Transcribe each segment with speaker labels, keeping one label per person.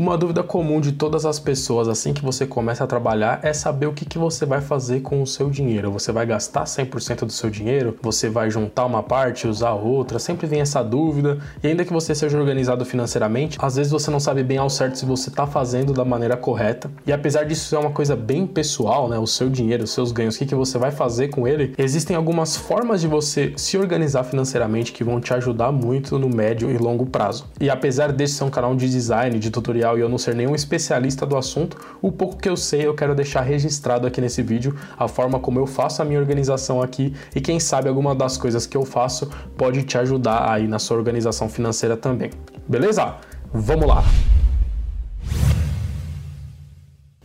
Speaker 1: Uma dúvida comum de todas as pessoas assim que você começa a trabalhar é saber o que, que você vai fazer com o seu dinheiro. Você vai gastar 100% do seu dinheiro? Você vai juntar uma parte, usar outra? Sempre vem essa dúvida. E ainda que você seja organizado financeiramente, às vezes você não sabe bem ao certo se você está fazendo da maneira correta. E apesar disso ser uma coisa bem pessoal, né? O seu dinheiro, os seus ganhos, o que, que você vai fazer com ele, existem algumas formas de você se organizar financeiramente que vão te ajudar muito no médio e longo prazo. E apesar desse ser um canal de design, de tutorial e eu não ser nenhum especialista do assunto, o pouco que eu sei eu quero deixar registrado aqui nesse vídeo a forma como eu faço a minha organização aqui e quem sabe alguma das coisas que eu faço pode te ajudar aí na sua organização financeira também. Beleza? Vamos lá!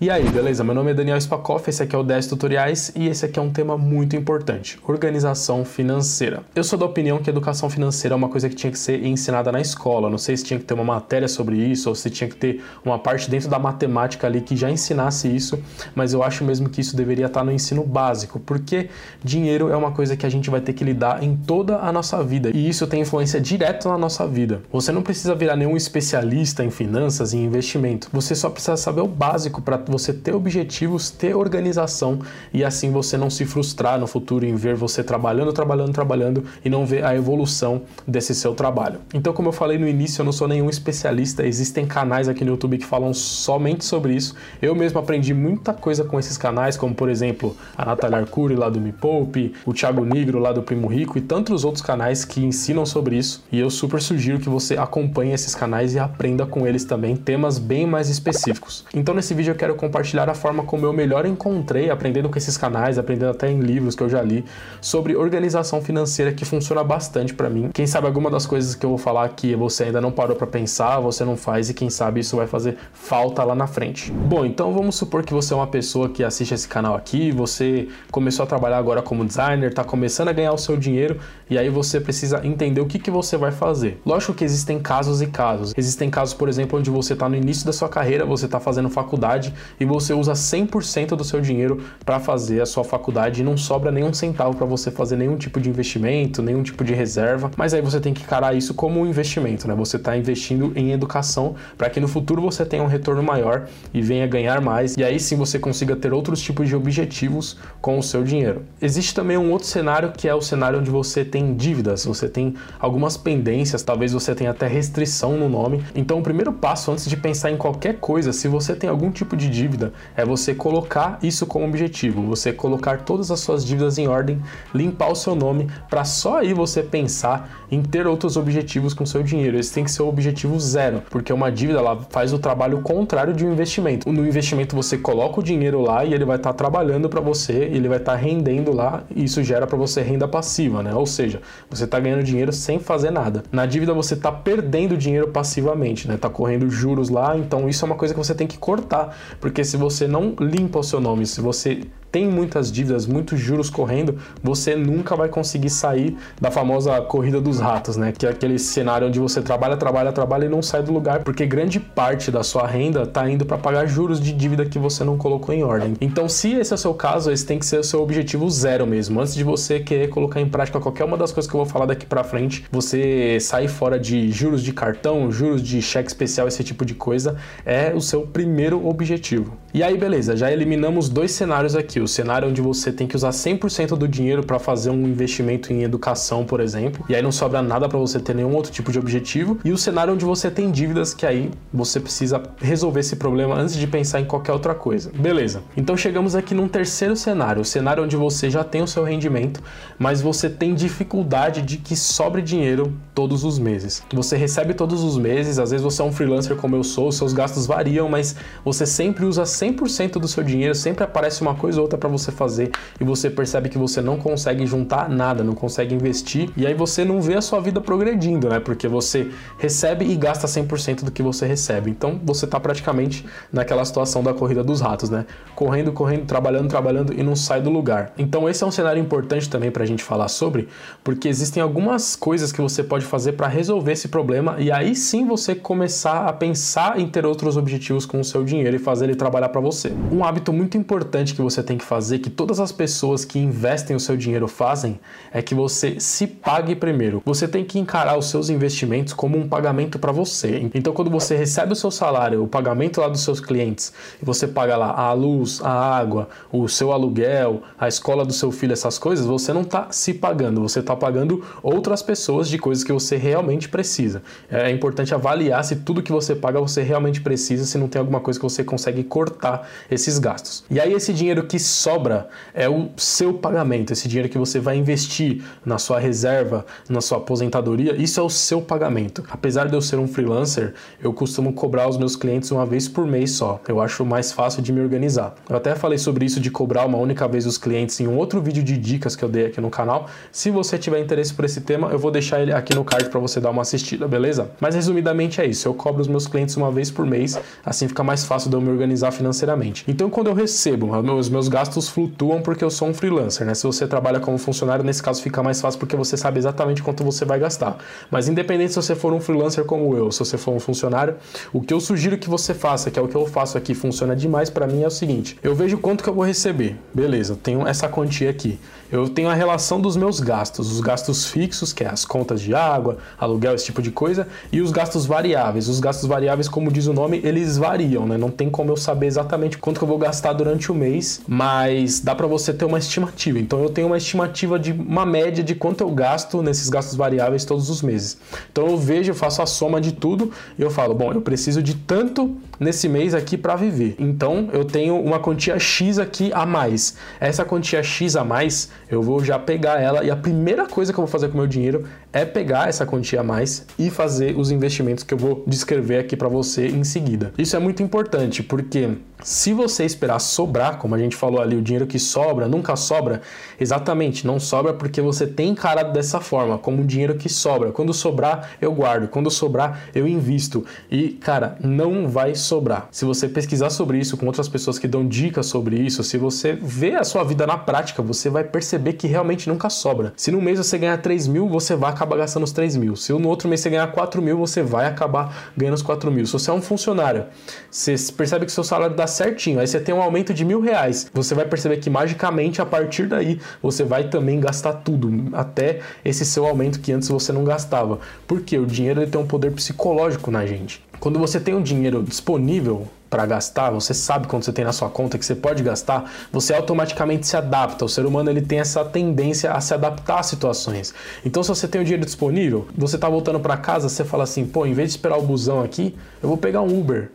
Speaker 1: E aí, beleza? Meu nome é Daniel Spakoff, esse aqui é o 10 Tutoriais e esse aqui é um tema muito importante: organização financeira. Eu sou da opinião que educação financeira é uma coisa que tinha que ser ensinada na escola. Não sei se tinha que ter uma matéria sobre isso ou se tinha que ter uma parte dentro da matemática ali que já ensinasse isso, mas eu acho mesmo que isso deveria estar no ensino básico, porque dinheiro é uma coisa que a gente vai ter que lidar em toda a nossa vida e isso tem influência direta na nossa vida. Você não precisa virar nenhum especialista em finanças e investimento, você só precisa saber o básico para você ter objetivos, ter organização e assim você não se frustrar no futuro em ver você trabalhando, trabalhando, trabalhando e não ver a evolução desse seu trabalho. Então, como eu falei no início, eu não sou nenhum especialista, existem canais aqui no YouTube que falam somente sobre isso. Eu mesmo aprendi muita coisa com esses canais, como por exemplo a Natália Arcuri lá do Me Poupe, o Thiago Negro lá do Primo Rico e tantos outros canais que ensinam sobre isso. E eu super sugiro que você acompanhe esses canais e aprenda com eles também temas bem mais específicos. Então, nesse vídeo eu quero compartilhar a forma como eu melhor encontrei, aprendendo com esses canais, aprendendo até em livros que eu já li, sobre organização financeira que funciona bastante para mim. Quem sabe alguma das coisas que eu vou falar aqui você ainda não parou para pensar, você não faz e quem sabe isso vai fazer falta lá na frente. Bom, então vamos supor que você é uma pessoa que assiste esse canal aqui, você começou a trabalhar agora como designer, está começando a ganhar o seu dinheiro e aí você precisa entender o que, que você vai fazer. Lógico que existem casos e casos. Existem casos, por exemplo, onde você está no início da sua carreira, você está fazendo faculdade e você usa 100% do seu dinheiro para fazer a sua faculdade e não sobra nenhum centavo para você fazer nenhum tipo de investimento, nenhum tipo de reserva, mas aí você tem que encarar isso como um investimento, né? Você está investindo em educação para que no futuro você tenha um retorno maior e venha ganhar mais e aí sim você consiga ter outros tipos de objetivos com o seu dinheiro. Existe também um outro cenário que é o cenário onde você tem dívidas, você tem algumas pendências, talvez você tenha até restrição no nome. Então, o primeiro passo antes de pensar em qualquer coisa, se você tem algum tipo de dívida, é você colocar isso como objetivo, você colocar todas as suas dívidas em ordem, limpar o seu nome, para só aí você pensar em ter outros objetivos com seu dinheiro. Esse tem que ser o objetivo zero, porque uma dívida ela faz o trabalho contrário de um investimento. No investimento você coloca o dinheiro lá e ele vai estar tá trabalhando para você, ele vai estar tá rendendo lá e isso gera para você renda passiva, né? Ou seja, você está ganhando dinheiro sem fazer nada. Na dívida você está perdendo dinheiro passivamente, né? Tá correndo juros lá, então isso é uma coisa que você tem que cortar, porque se você não limpa o seu nome, se você tem muitas dívidas, muitos juros correndo, você nunca vai conseguir sair da famosa corrida dos ratos, né? Que é aquele cenário onde você trabalha, trabalha, trabalha e não sai do lugar, porque grande parte da sua renda está indo para pagar juros de dívida que você não colocou em ordem. Então, se esse é o seu caso, esse tem que ser o seu objetivo zero mesmo. Antes de você querer colocar em prática qualquer uma das coisas que eu vou falar daqui para frente, você sair fora de juros de cartão, juros de cheque especial, esse tipo de coisa, é o seu primeiro objetivo. E aí, beleza, já eliminamos dois cenários aqui o cenário onde você tem que usar 100% do dinheiro para fazer um investimento em educação, por exemplo, e aí não sobra nada para você ter nenhum outro tipo de objetivo, e o cenário onde você tem dívidas que aí você precisa resolver esse problema antes de pensar em qualquer outra coisa. Beleza. Então chegamos aqui num terceiro cenário, o cenário onde você já tem o seu rendimento, mas você tem dificuldade de que sobre dinheiro todos os meses. Você recebe todos os meses, às vezes você é um freelancer como eu sou, seus gastos variam, mas você sempre usa 100% do seu dinheiro, sempre aparece uma coisa ou outra para você fazer e você percebe que você não consegue juntar nada, não consegue investir e aí você não vê a sua vida progredindo, né? Porque você recebe e gasta 100% do que você recebe. Então você tá praticamente naquela situação da corrida dos ratos, né? Correndo, correndo, trabalhando, trabalhando e não sai do lugar. Então esse é um cenário importante também para a gente falar sobre, porque existem algumas coisas que você pode fazer para resolver esse problema e aí sim você começar a pensar em ter outros objetivos com o seu dinheiro e fazer ele trabalhar para você. Um hábito muito importante que você tem tem que fazer, que todas as pessoas que investem o seu dinheiro fazem, é que você se pague primeiro. Você tem que encarar os seus investimentos como um pagamento para você. Então, quando você recebe o seu salário, o pagamento lá dos seus clientes, e você paga lá a luz, a água, o seu aluguel, a escola do seu filho, essas coisas, você não está se pagando, você está pagando outras pessoas de coisas que você realmente precisa. É importante avaliar se tudo que você paga você realmente precisa, se não tem alguma coisa que você consegue cortar esses gastos. E aí esse dinheiro que sobra é o seu pagamento, esse dinheiro que você vai investir na sua reserva, na sua aposentadoria, isso é o seu pagamento. Apesar de eu ser um freelancer, eu costumo cobrar os meus clientes uma vez por mês só. Eu acho mais fácil de me organizar. Eu até falei sobre isso de cobrar uma única vez os clientes em um outro vídeo de dicas que eu dei aqui no canal. Se você tiver interesse por esse tema, eu vou deixar ele aqui no card para você dar uma assistida, beleza? Mas resumidamente é isso. Eu cobro os meus clientes uma vez por mês, assim fica mais fácil de eu me organizar financeiramente. Então, quando eu recebo, os meus gastos flutuam porque eu sou um freelancer, né? Se você trabalha como funcionário, nesse caso fica mais fácil porque você sabe exatamente quanto você vai gastar. Mas independente se você for um freelancer como eu, se você for um funcionário, o que eu sugiro que você faça, que é o que eu faço aqui, funciona demais para mim é o seguinte: eu vejo quanto que eu vou receber. Beleza, tenho essa quantia aqui. Eu tenho a relação dos meus gastos, os gastos fixos, que é as contas de água, aluguel, esse tipo de coisa, e os gastos variáveis. Os gastos variáveis, como diz o nome, eles variam, né? Não tem como eu saber exatamente quanto que eu vou gastar durante o mês, mas dá para você ter uma estimativa. Então eu tenho uma estimativa de uma média de quanto eu gasto nesses gastos variáveis todos os meses. Então eu vejo, eu faço a soma de tudo e eu falo, bom, eu preciso de tanto nesse mês aqui para viver. Então eu tenho uma quantia X aqui a mais. Essa quantia X a mais, eu vou já pegar ela e a primeira coisa que eu vou fazer com o meu dinheiro é pegar essa quantia a mais e fazer os investimentos que eu vou descrever aqui para você em seguida. Isso é muito importante porque se você esperar sobrar, como a gente falou ali, o dinheiro que sobra nunca sobra, exatamente, não sobra porque você tem encarado dessa forma, como um dinheiro que sobra. Quando sobrar, eu guardo, quando sobrar, eu invisto. E, cara, não vai sobrar. Se você pesquisar sobre isso com outras pessoas que dão dicas sobre isso, se você ver a sua vida na prática, você vai perceber que realmente nunca sobra. Se no mês você ganhar 3 mil, você vai acabar gastando os 3 mil. Se no outro mês você ganhar 4 mil, você vai acabar ganhando os 4 mil. Se você é um funcionário, você percebe que seu salário dá certinho, aí você tem um aumento de mil reais, você vai perceber que magicamente a partir daí você vai também gastar tudo, até esse seu aumento que antes você não gastava. Porque o dinheiro ele tem um poder psicológico na gente. Quando você tem o dinheiro disponível para gastar, você sabe quando você tem na sua conta que você pode gastar, você automaticamente se adapta. O ser humano ele tem essa tendência a se adaptar às situações. Então, se você tem o dinheiro disponível, você está voltando para casa, você fala assim: pô, em vez de esperar o busão aqui, eu vou pegar um Uber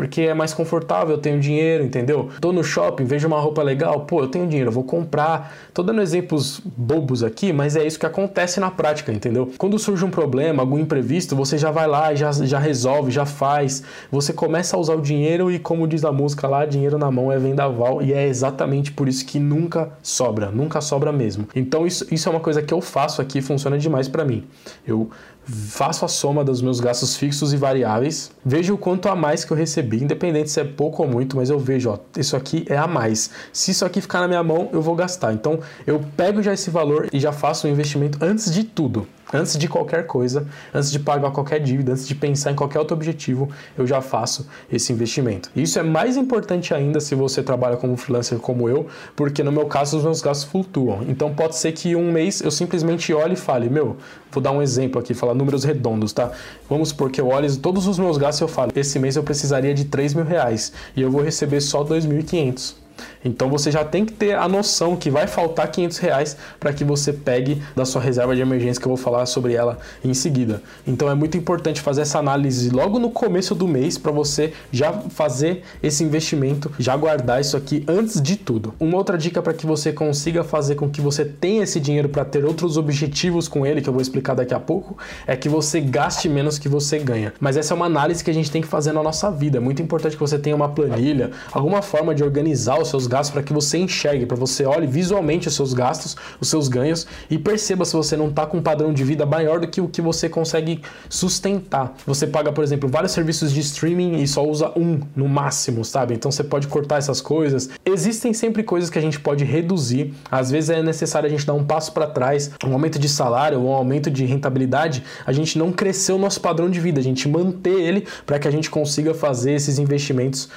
Speaker 1: porque é mais confortável, eu tenho dinheiro, entendeu? Tô no shopping, vejo uma roupa legal, pô, eu tenho dinheiro, eu vou comprar. Tô dando exemplos bobos aqui, mas é isso que acontece na prática, entendeu? Quando surge um problema, algum imprevisto, você já vai lá, já, já resolve, já faz. Você começa a usar o dinheiro e, como diz a música lá, dinheiro na mão é vendaval, e é exatamente por isso que nunca sobra, nunca sobra mesmo. Então, isso, isso é uma coisa que eu faço aqui, funciona demais para mim. Eu faço a soma dos meus gastos fixos e variáveis, vejo o quanto a mais que eu recebi, independente se é pouco ou muito, mas eu vejo, ó, isso aqui é a mais. Se isso aqui ficar na minha mão, eu vou gastar. Então, eu pego já esse valor e já faço o um investimento antes de tudo. Antes de qualquer coisa, antes de pagar qualquer dívida, antes de pensar em qualquer outro objetivo, eu já faço esse investimento. Isso é mais importante ainda se você trabalha como freelancer como eu, porque no meu caso os meus gastos flutuam. Então pode ser que um mês eu simplesmente olhe e fale, meu, vou dar um exemplo aqui, falar números redondos, tá? Vamos supor que eu olhe todos os meus gastos e eu falo, esse mês eu precisaria de 3 mil reais e eu vou receber só 2.500. Então você já tem que ter a noção que vai faltar 500 reais para que você pegue da sua reserva de emergência, que eu vou falar sobre ela em seguida. Então é muito importante fazer essa análise logo no começo do mês para você já fazer esse investimento, já guardar isso aqui antes de tudo. Uma outra dica para que você consiga fazer com que você tenha esse dinheiro para ter outros objetivos com ele, que eu vou explicar daqui a pouco, é que você gaste menos que você ganha. Mas essa é uma análise que a gente tem que fazer na nossa vida. É muito importante que você tenha uma planilha, alguma forma de organizar os seus gastos para que você enxergue, para você olhe visualmente os seus gastos, os seus ganhos e perceba se você não está com um padrão de vida maior do que o que você consegue sustentar. Você paga, por exemplo, vários serviços de streaming e só usa um no máximo, sabe? Então você pode cortar essas coisas. Existem sempre coisas que a gente pode reduzir. Às vezes é necessário a gente dar um passo para trás, um aumento de salário, um aumento de rentabilidade. A gente não cresceu o nosso padrão de vida, a gente manter ele para que a gente consiga fazer esses investimentos,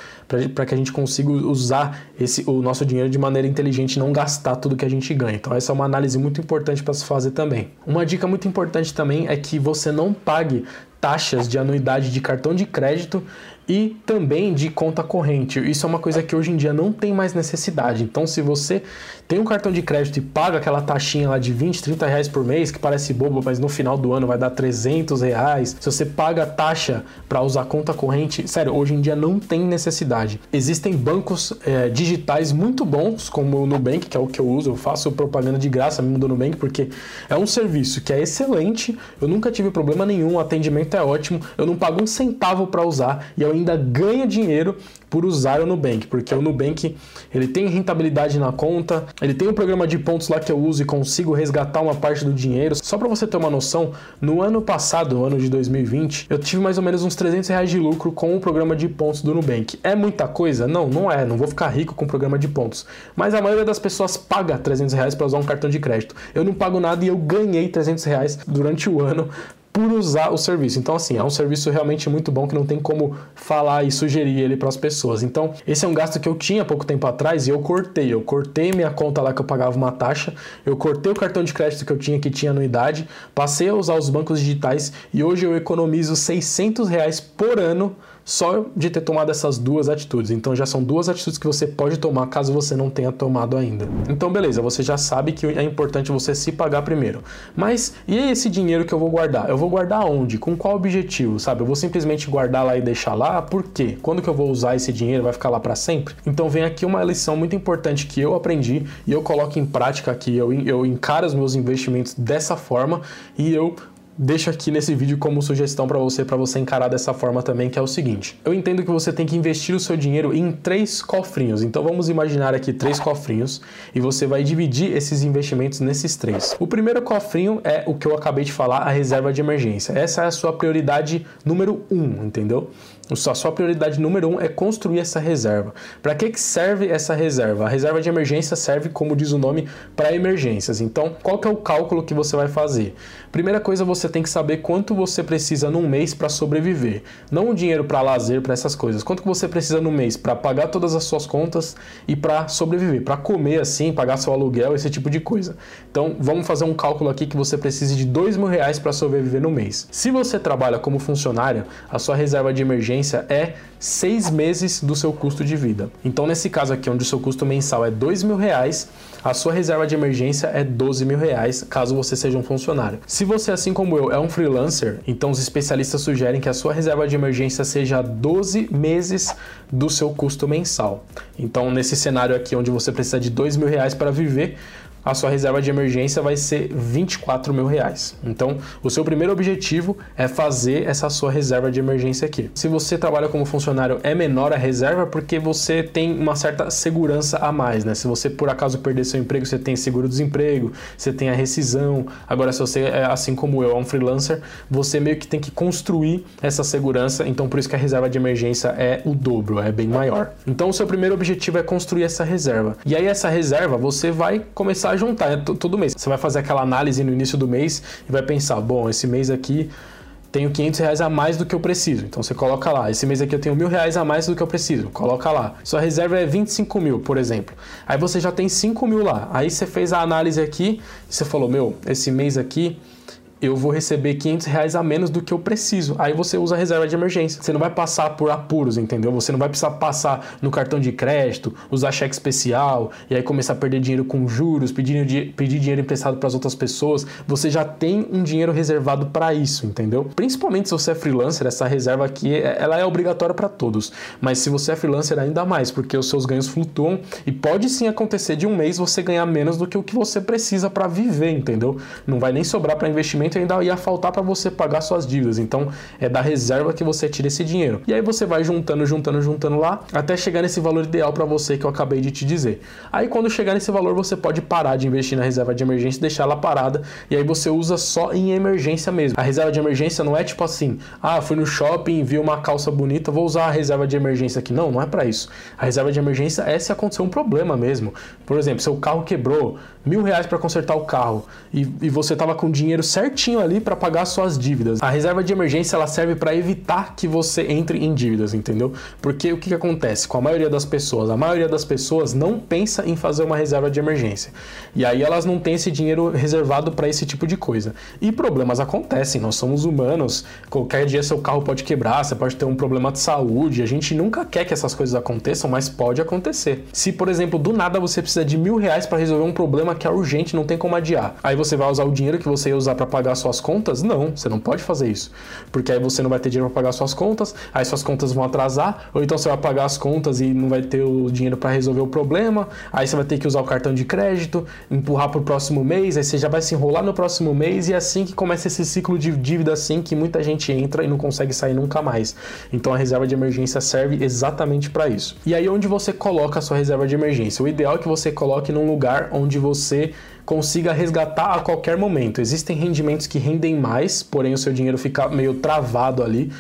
Speaker 1: para que a gente consiga usar esse, o nosso dinheiro de maneira inteligente, não gastar tudo que a gente ganha. Então, essa é uma análise muito importante para se fazer também. Uma dica muito importante também é que você não pague taxas de anuidade de cartão de crédito e também de conta corrente. Isso é uma coisa que hoje em dia não tem mais necessidade. Então, se você tem um cartão de crédito e paga aquela taxinha lá de 20, 30 reais por mês, que parece bobo, mas no final do ano vai dar 300 reais. Se você paga taxa para usar conta corrente, sério, hoje em dia não tem necessidade. Existem bancos é, digitais muito bons, como o Nubank, que é o que eu uso, eu faço propaganda de graça mesmo do Nubank, porque é um serviço que é excelente, eu nunca tive problema nenhum, o atendimento é ótimo, eu não pago um centavo para usar e eu ainda ganho dinheiro por usar o Nubank, porque o Nubank ele tem rentabilidade na conta, ele tem um programa de pontos lá que eu uso e consigo resgatar uma parte do dinheiro. Só para você ter uma noção, no ano passado, no ano de 2020, eu tive mais ou menos uns 300 reais de lucro com o programa de pontos do Nubank. É muita coisa? Não, não é. Não vou ficar rico com o programa de pontos. Mas a maioria das pessoas paga 300 reais para usar um cartão de crédito. Eu não pago nada e eu ganhei 300 reais durante o ano por usar o serviço. Então, assim, é um serviço realmente muito bom que não tem como falar e sugerir ele para as pessoas. Então, esse é um gasto que eu tinha pouco tempo atrás e eu cortei. Eu cortei minha conta lá que eu pagava uma taxa, eu cortei o cartão de crédito que eu tinha que tinha anuidade, passei a usar os bancos digitais e hoje eu economizo 600 reais por ano só de ter tomado essas duas atitudes. Então já são duas atitudes que você pode tomar caso você não tenha tomado ainda. Então beleza, você já sabe que é importante você se pagar primeiro. Mas e esse dinheiro que eu vou guardar? Eu vou guardar onde? Com qual objetivo, sabe? Eu vou simplesmente guardar lá e deixar lá? Por quê? Quando que eu vou usar esse dinheiro? Vai ficar lá para sempre? Então vem aqui uma lição muito importante que eu aprendi e eu coloco em prática aqui. Eu, eu encaro os meus investimentos dessa forma e eu deixo aqui nesse vídeo como sugestão para você, para você encarar dessa forma também, que é o seguinte. Eu entendo que você tem que investir o seu dinheiro em três cofrinhos. Então vamos imaginar aqui três cofrinhos e você vai dividir esses investimentos nesses três. O primeiro cofrinho é o que eu acabei de falar, a reserva de emergência. Essa é a sua prioridade número um, entendeu? A sua prioridade número um é construir essa reserva. Para que, que serve essa reserva? A reserva de emergência serve, como diz o nome, para emergências. Então, qual que é o cálculo que você vai fazer? Primeira coisa, você tem que saber quanto você precisa num mês para sobreviver. Não o dinheiro para lazer, para essas coisas. Quanto que você precisa no mês para pagar todas as suas contas e para sobreviver, para comer assim, pagar seu aluguel, esse tipo de coisa. Então, vamos fazer um cálculo aqui que você precise de dois mil reais para sobreviver no mês. Se você trabalha como funcionário, a sua reserva de emergência emergência é seis meses do seu custo de vida. Então, nesse caso aqui, onde o seu custo mensal é dois mil reais, a sua reserva de emergência é 12 mil reais, caso você seja um funcionário. Se você, assim como eu, é um freelancer, então os especialistas sugerem que a sua reserva de emergência seja 12 meses do seu custo mensal. Então, nesse cenário aqui, onde você precisa de dois mil reais para viver, a sua reserva de emergência vai ser 24 mil reais. Então, o seu primeiro objetivo é fazer essa sua reserva de emergência aqui. Se você trabalha como funcionário, é menor a reserva porque você tem uma certa segurança a mais, né? Se você por acaso perder seu emprego, você tem seguro-desemprego, você tem a rescisão. Agora, se você é assim como eu, é um freelancer, você meio que tem que construir essa segurança. Então, por isso que a reserva de emergência é o dobro, é bem maior. Então, o seu primeiro objetivo é construir essa reserva. E aí, essa reserva, você vai começar juntar é todo mês. Você vai fazer aquela análise no início do mês e vai pensar: bom, esse mês aqui tenho 500 reais a mais do que eu preciso. Então você coloca lá. Esse mês aqui eu tenho mil reais a mais do que eu preciso. Coloca lá. Sua reserva é 25 mil, por exemplo. Aí você já tem 5 mil lá. Aí você fez a análise aqui e você falou: meu, esse mês aqui eu vou receber 500 reais a menos do que eu preciso. Aí você usa a reserva de emergência. Você não vai passar por apuros, entendeu? Você não vai precisar passar no cartão de crédito, usar cheque especial e aí começar a perder dinheiro com juros, pedir, pedir dinheiro emprestado para as outras pessoas. Você já tem um dinheiro reservado para isso, entendeu? Principalmente se você é freelancer, essa reserva aqui ela é obrigatória para todos. Mas se você é freelancer, ainda mais, porque os seus ganhos flutuam e pode sim acontecer de um mês você ganhar menos do que o que você precisa para viver, entendeu? Não vai nem sobrar para investimento ainda ia faltar para você pagar suas dívidas. Então é da reserva que você tira esse dinheiro. E aí você vai juntando, juntando, juntando lá até chegar nesse valor ideal para você que eu acabei de te dizer. Aí quando chegar nesse valor você pode parar de investir na reserva de emergência, deixar ela parada e aí você usa só em emergência mesmo. A reserva de emergência não é tipo assim, ah, fui no shopping, vi uma calça bonita, vou usar a reserva de emergência aqui. Não, não é para isso. A reserva de emergência é se acontecer um problema mesmo. Por exemplo, seu carro quebrou, mil reais para consertar o carro e, e você tava com dinheiro certinho certinho ali para pagar suas dívidas. A reserva de emergência ela serve para evitar que você entre em dívidas, entendeu? Porque o que, que acontece com a maioria das pessoas? A maioria das pessoas não pensa em fazer uma reserva de emergência. E aí elas não têm esse dinheiro reservado para esse tipo de coisa. E problemas acontecem, nós somos humanos. Qualquer dia seu carro pode quebrar, você pode ter um problema de saúde. A gente nunca quer que essas coisas aconteçam, mas pode acontecer. Se, por exemplo, do nada você precisa de mil reais para resolver um problema que é urgente, não tem como adiar. Aí você vai usar o dinheiro que você ia usar para pagar suas contas? Não, você não pode fazer isso. Porque aí você não vai ter dinheiro para pagar suas contas, aí suas contas vão atrasar, ou então você vai pagar as contas e não vai ter o dinheiro para resolver o problema, aí você vai ter que usar o cartão de crédito, empurrar para o próximo mês, aí você já vai se enrolar no próximo mês e é assim que começa esse ciclo de dívida assim que muita gente entra e não consegue sair nunca mais. Então a reserva de emergência serve exatamente para isso. E aí onde você coloca a sua reserva de emergência? O ideal é que você coloque num lugar onde você consiga resgatar a qualquer momento. Existem rendimentos que rendem mais, porém o seu dinheiro fica meio travado ali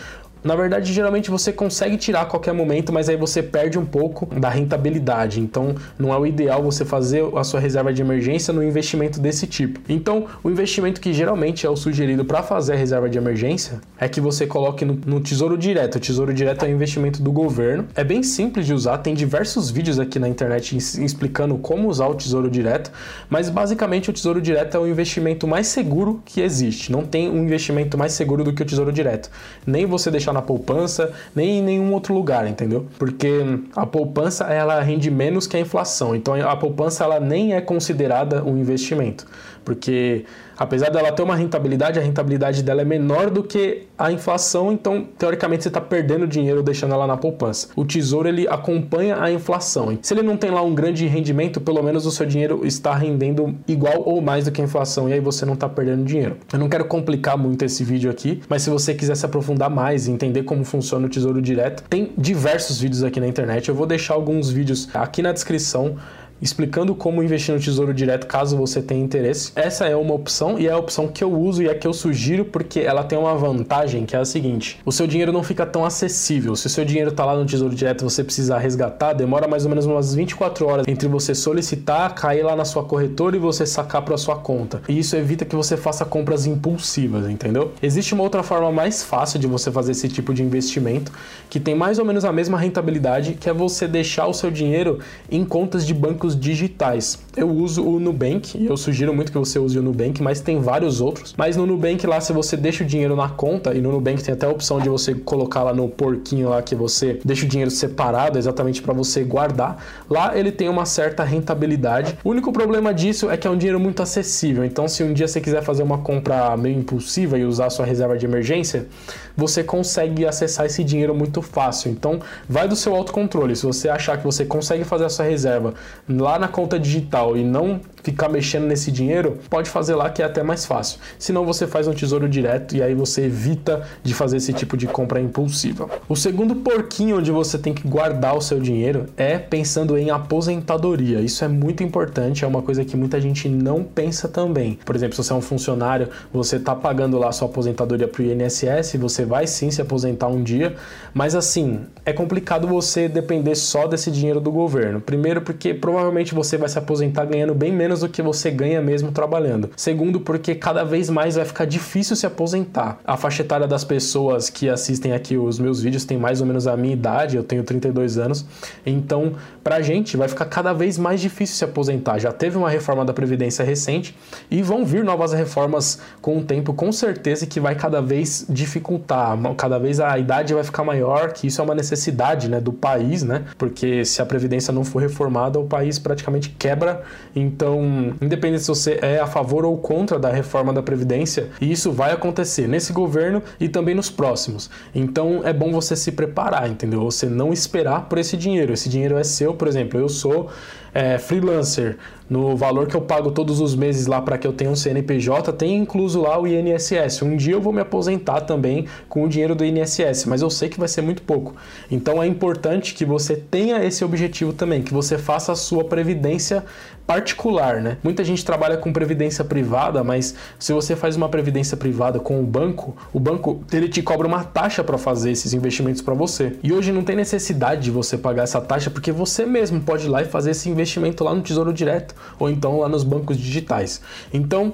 Speaker 1: na verdade, geralmente você consegue tirar a qualquer momento, mas aí você perde um pouco da rentabilidade. Então, não é o ideal você fazer a sua reserva de emergência no investimento desse tipo. Então, o investimento que geralmente é o sugerido para fazer a reserva de emergência é que você coloque no, no Tesouro Direto. O Tesouro Direto é um investimento do governo. É bem simples de usar, tem diversos vídeos aqui na internet explicando como usar o Tesouro Direto, mas basicamente o Tesouro Direto é o investimento mais seguro que existe. Não tem um investimento mais seguro do que o Tesouro Direto. Nem você deixar na poupança, nem em nenhum outro lugar, entendeu? Porque a poupança ela rende menos que a inflação. Então a poupança ela nem é considerada um investimento, porque apesar dela ter uma rentabilidade, a rentabilidade dela é menor do que a inflação, então teoricamente você está perdendo dinheiro deixando ela na poupança. O tesouro ele acompanha a inflação. Se ele não tem lá um grande rendimento, pelo menos o seu dinheiro está rendendo igual ou mais do que a inflação e aí você não está perdendo dinheiro. Eu não quero complicar muito esse vídeo aqui, mas se você quiser se aprofundar mais e entender como funciona o tesouro direto, tem diversos vídeos aqui na internet. Eu vou deixar alguns vídeos aqui na descrição explicando como investir no Tesouro Direto caso você tenha interesse. Essa é uma opção e é a opção que eu uso e é que eu sugiro porque ela tem uma vantagem que é a seguinte: o seu dinheiro não fica tão acessível. Se o seu dinheiro está lá no Tesouro Direto você precisar resgatar, demora mais ou menos umas 24 horas entre você solicitar, cair lá na sua corretora e você sacar para sua conta. E isso evita que você faça compras impulsivas, entendeu? Existe uma outra forma mais fácil de você fazer esse tipo de investimento que tem mais ou menos a mesma rentabilidade, que é você deixar o seu dinheiro em contas de bancos digitais. Eu uso o Nubank eu sugiro muito que você use o Nubank, mas tem vários outros. Mas no Nubank lá, se você deixa o dinheiro na conta, e no Nubank tem até a opção de você colocar lá no porquinho lá que você deixa o dinheiro separado exatamente para você guardar, lá ele tem uma certa rentabilidade. O único problema disso é que é um dinheiro muito acessível. Então, se um dia você quiser fazer uma compra meio impulsiva e usar sua reserva de emergência, você consegue acessar esse dinheiro muito fácil. Então, vai do seu autocontrole. Se você achar que você consegue fazer a sua reserva lá na conta digital e não ficar mexendo nesse dinheiro, pode fazer lá que é até mais fácil. Senão você faz um tesouro direto e aí você evita de fazer esse tipo de compra impulsiva. O segundo porquinho onde você tem que guardar o seu dinheiro é pensando em aposentadoria. Isso é muito importante, é uma coisa que muita gente não pensa também. Por exemplo, se você é um funcionário, você está pagando lá sua aposentadoria para o INSS, você vai sim se aposentar um dia, mas assim, é complicado você depender só desse dinheiro do governo. Primeiro porque provavelmente você vai se aposentar ganhando bem menos do que você ganha mesmo trabalhando. Segundo, porque cada vez mais vai ficar difícil se aposentar. A faixa etária das pessoas que assistem aqui os meus vídeos tem mais ou menos a minha idade, eu tenho 32 anos. Então, pra gente vai ficar cada vez mais difícil se aposentar. Já teve uma reforma da previdência recente e vão vir novas reformas com o tempo, com certeza que vai cada vez dificultar, cada vez a idade vai ficar maior, que isso é uma necessidade, né, do país, né? Porque se a previdência não for reformada, o país praticamente quebra. Então, independente se você é a favor ou contra da reforma da Previdência, isso vai acontecer nesse governo e também nos próximos. Então é bom você se preparar, entendeu? Você não esperar por esse dinheiro. Esse dinheiro é seu, por exemplo, eu sou é, freelancer, no valor que eu pago todos os meses lá para que eu tenha um CNPJ, tem incluso lá o INSS. Um dia eu vou me aposentar também com o dinheiro do INSS, mas eu sei que vai ser muito pouco. Então é importante que você tenha esse objetivo também, que você faça a sua previdência particular, né? Muita gente trabalha com previdência privada, mas se você faz uma previdência privada com o banco, o banco ele te cobra uma taxa para fazer esses investimentos para você. E hoje não tem necessidade de você pagar essa taxa porque você mesmo pode ir lá e fazer esse investimento lá no Tesouro Direto ou então lá nos bancos digitais. Então,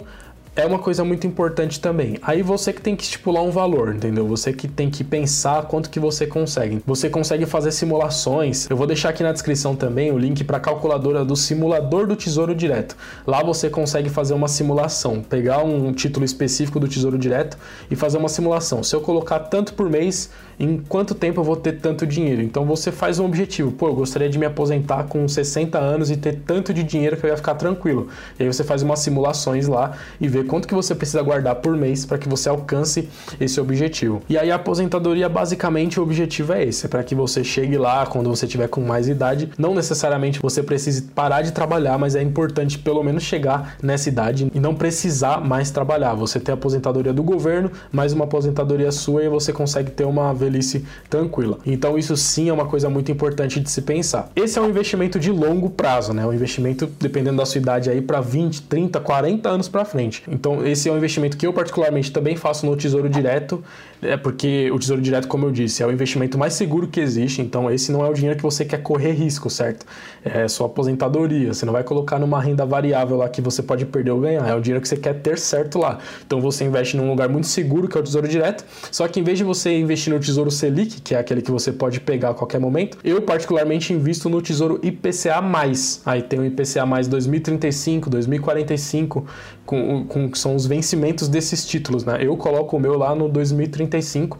Speaker 1: é uma coisa muito importante também. Aí você que tem que estipular um valor, entendeu? Você que tem que pensar quanto que você consegue. Você consegue fazer simulações. Eu vou deixar aqui na descrição também o link para a calculadora do simulador do Tesouro Direto. Lá você consegue fazer uma simulação, pegar um título específico do Tesouro Direto e fazer uma simulação. Se eu colocar tanto por mês, em quanto tempo eu vou ter tanto dinheiro? Então você faz um objetivo. Pô, eu gostaria de me aposentar com 60 anos e ter tanto de dinheiro que eu ia ficar tranquilo. E aí você faz umas simulações lá e vê quanto que você precisa guardar por mês para que você alcance esse objetivo. E aí a aposentadoria, basicamente, o objetivo é esse, é para que você chegue lá quando você tiver com mais idade. Não necessariamente você precise parar de trabalhar, mas é importante pelo menos chegar nessa idade e não precisar mais trabalhar. Você tem a aposentadoria do governo, mais uma aposentadoria sua e você consegue ter uma velhice tranquila. Então isso sim é uma coisa muito importante de se pensar. Esse é um investimento de longo prazo, né? Um investimento dependendo da sua idade aí para 20, 30, 40 anos para frente. Então esse é um investimento que eu particularmente também faço no Tesouro Direto, é porque o Tesouro Direto, como eu disse, é o investimento mais seguro que existe. Então esse não é o dinheiro que você quer correr risco, certo? É sua aposentadoria. Você não vai colocar numa renda variável lá que você pode perder ou ganhar. É o dinheiro que você quer ter certo lá. Então você investe num lugar muito seguro que é o Tesouro Direto. Só que em vez de você investir no Tesouro Selic, que é aquele que você pode pegar a qualquer momento, eu particularmente invisto no Tesouro IPCA+. Aí tem o IPCA+, 2035, 2045, com, com, são os vencimentos desses títulos, né? Eu coloco o meu lá no 2035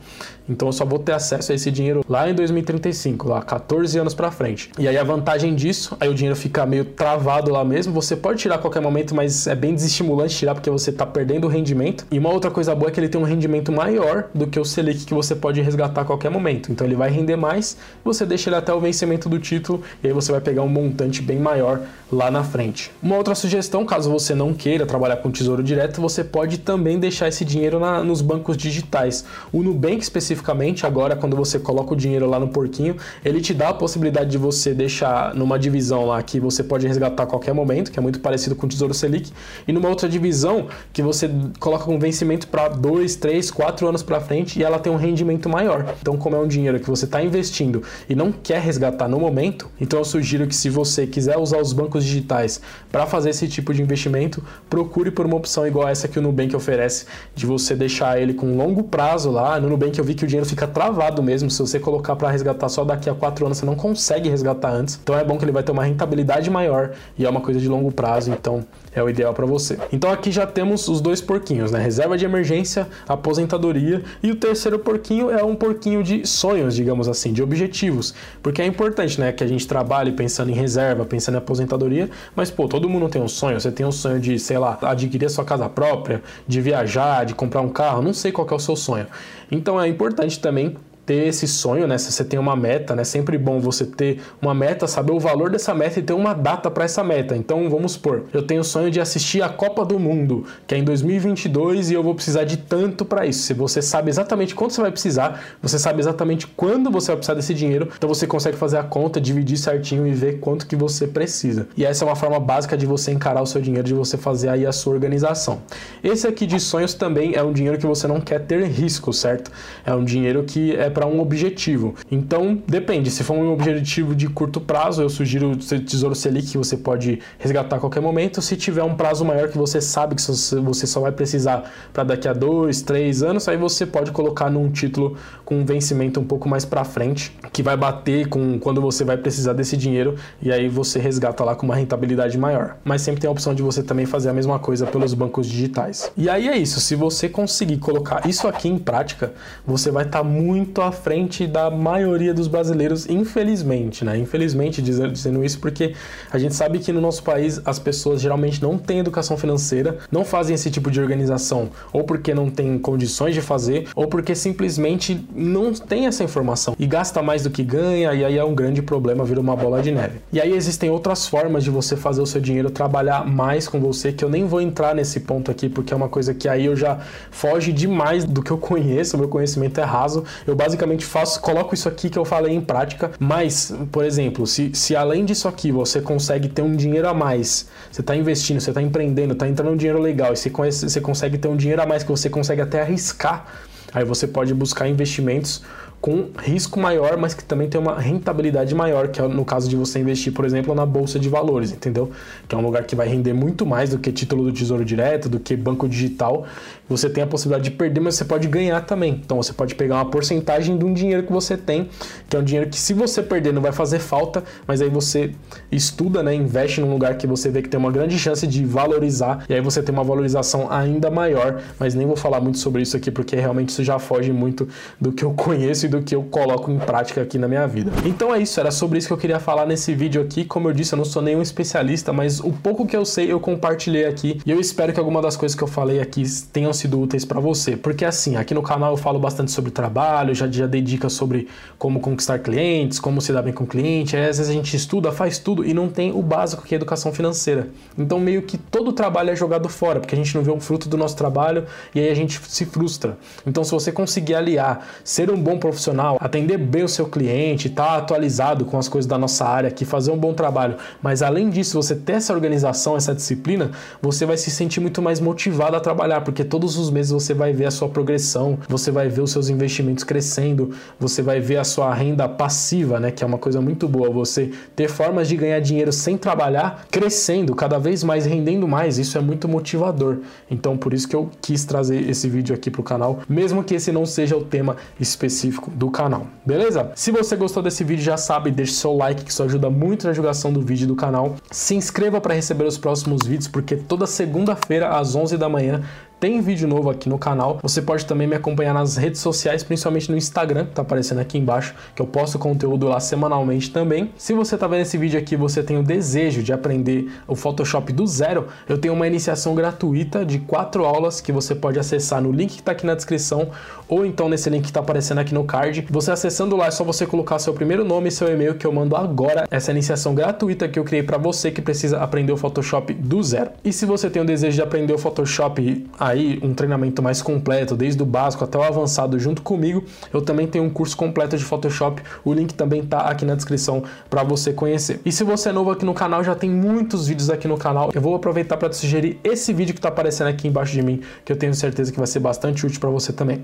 Speaker 1: então eu só vou ter acesso a esse dinheiro lá em 2035, lá 14 anos para frente. E aí a vantagem disso, aí o dinheiro fica meio travado lá mesmo. Você pode tirar a qualquer momento, mas é bem desestimulante tirar porque você tá perdendo o rendimento. E uma outra coisa boa é que ele tem um rendimento maior do que o Selic que você pode resgatar a qualquer momento. Então ele vai render mais, você deixa ele até o vencimento do título e aí você vai pegar um montante bem maior lá na frente. Uma outra sugestão, caso você não queira trabalhar com tesouro direto, você pode também deixar esse dinheiro na, nos bancos digitais. O Nubank especificamente agora quando você coloca o dinheiro lá no porquinho, ele te dá a possibilidade de você deixar numa divisão lá que você pode resgatar a qualquer momento, que é muito parecido com o Tesouro Selic, e numa outra divisão que você coloca com vencimento para 2, 3, 4 anos para frente e ela tem um rendimento maior. Então, como é um dinheiro que você está investindo e não quer resgatar no momento, então eu sugiro que se você quiser usar os bancos digitais para fazer esse tipo de investimento, procure por uma opção igual essa que o Nubank oferece, de você deixar ele com longo prazo lá. No Nubank eu vi que o dinheiro fica travado mesmo. Se você colocar para resgatar só daqui a quatro anos, você não consegue resgatar antes. Então é bom que ele vai ter uma rentabilidade maior e é uma coisa de longo prazo, então é o ideal para você. Então aqui já temos os dois porquinhos, né? Reserva de emergência, aposentadoria e o terceiro porquinho é um porquinho de sonhos, digamos assim, de objetivos, porque é importante, né, que a gente trabalhe pensando em reserva, pensando em aposentadoria, mas pô, todo mundo tem um sonho. Você tem um sonho de, sei lá, adquirir a sua casa própria, de viajar, de comprar um carro, não sei qual é o seu sonho. Então é importante também ter esse sonho, né? Se você tem uma meta, né? Sempre bom você ter uma meta, saber o valor dessa meta e ter uma data para essa meta. Então, vamos supor, eu tenho o sonho de assistir a Copa do Mundo, que é em 2022 e eu vou precisar de tanto para isso. Se você sabe exatamente quanto você vai precisar, você sabe exatamente quando você vai precisar desse dinheiro, então você consegue fazer a conta, dividir certinho e ver quanto que você precisa. E essa é uma forma básica de você encarar o seu dinheiro, de você fazer aí a sua organização. Esse aqui de sonhos também é um dinheiro que você não quer ter risco, certo? É um dinheiro que é para um objetivo. Então, depende. Se for um objetivo de curto prazo, eu sugiro o Tesouro Selic que você pode resgatar a qualquer momento. Se tiver um prazo maior que você sabe que você só vai precisar para daqui a dois, três anos, aí você pode colocar num título com um vencimento um pouco mais para frente, que vai bater com quando você vai precisar desse dinheiro e aí você resgata lá com uma rentabilidade maior. Mas sempre tem a opção de você também fazer a mesma coisa pelos bancos digitais. E aí é isso. Se você conseguir colocar isso aqui em prática, você vai estar tá muito à frente da maioria dos brasileiros, infelizmente, né? Infelizmente dizendo, isso porque a gente sabe que no nosso país as pessoas geralmente não têm educação financeira, não fazem esse tipo de organização, ou porque não têm condições de fazer, ou porque simplesmente não tem essa informação e gasta mais do que ganha, e aí é um grande problema, vira uma bola de neve. E aí existem outras formas de você fazer o seu dinheiro trabalhar mais com você, que eu nem vou entrar nesse ponto aqui, porque é uma coisa que aí eu já foge demais do que eu conheço, meu conhecimento é raso. Eu basicamente faço, coloco isso aqui que eu falei em prática, mas, por exemplo, se, se além disso aqui você consegue ter um dinheiro a mais, você está investindo, você está empreendendo, está entrando um dinheiro legal e você, você consegue ter um dinheiro a mais que você consegue até arriscar, aí você pode buscar investimentos com risco maior, mas que também tem uma rentabilidade maior, que é no caso de você investir, por exemplo, na bolsa de valores, entendeu? Que é um lugar que vai render muito mais do que título do Tesouro Direto, do que banco digital. Você tem a possibilidade de perder, mas você pode ganhar também. Então você pode pegar uma porcentagem de um dinheiro que você tem, que é um dinheiro que se você perder não vai fazer falta, mas aí você estuda, né, investe num lugar que você vê que tem uma grande chance de valorizar e aí você tem uma valorização ainda maior, mas nem vou falar muito sobre isso aqui porque realmente isso já foge muito do que eu conheço do que eu coloco em prática aqui na minha vida. Então é isso, era sobre isso que eu queria falar nesse vídeo aqui. Como eu disse, eu não sou nenhum especialista, mas o pouco que eu sei eu compartilhei aqui e eu espero que alguma das coisas que eu falei aqui tenham sido úteis para você, porque assim, aqui no canal eu falo bastante sobre trabalho, já, já dei dicas sobre como conquistar clientes, como se dar bem com cliente, aí, às vezes a gente estuda, faz tudo e não tem o básico que é educação financeira. Então meio que todo o trabalho é jogado fora, porque a gente não vê o fruto do nosso trabalho e aí a gente se frustra. Então se você conseguir aliar, ser um bom profissional, atender bem o seu cliente, estar tá atualizado com as coisas da nossa área aqui, fazer um bom trabalho, mas além disso você ter essa organização, essa disciplina, você vai se sentir muito mais motivado a trabalhar, porque todos os meses você vai ver a sua progressão, você vai ver os seus investimentos crescendo, você vai ver a sua renda passiva, né, que é uma coisa muito boa, você ter formas de ganhar dinheiro sem trabalhar, crescendo cada vez mais, rendendo mais, isso é muito motivador. Então por isso que eu quis trazer esse vídeo aqui pro canal, mesmo que esse não seja o tema específico do canal. Beleza? Se você gostou desse vídeo, já sabe, deixe seu like que isso ajuda muito na divulgação do vídeo do canal. Se inscreva para receber os próximos vídeos, porque toda segunda-feira às 11 da manhã tem vídeo novo aqui no canal. Você pode também me acompanhar nas redes sociais, principalmente no Instagram, que tá aparecendo aqui embaixo, que eu posto conteúdo lá semanalmente também. Se você tá vendo esse vídeo aqui, você tem o desejo de aprender o Photoshop do zero, eu tenho uma iniciação gratuita de quatro aulas que você pode acessar no link que tá aqui na descrição ou então nesse link que tá aparecendo aqui no card. Você acessando lá é só você colocar seu primeiro nome e seu e-mail que eu mando agora essa iniciação gratuita que eu criei para você que precisa aprender o Photoshop do zero. E se você tem o desejo de aprender o Photoshop aí um treinamento mais completo, desde o básico até o avançado junto comigo, eu também tenho um curso completo de Photoshop. O link também tá aqui na descrição para você conhecer. E se você é novo aqui no canal, já tem muitos vídeos aqui no canal. Eu vou aproveitar para te sugerir esse vídeo que tá aparecendo aqui embaixo de mim, que eu tenho certeza que vai ser bastante útil para você também.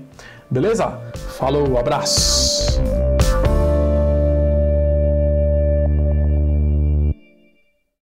Speaker 1: Beleza? Falou, abraço!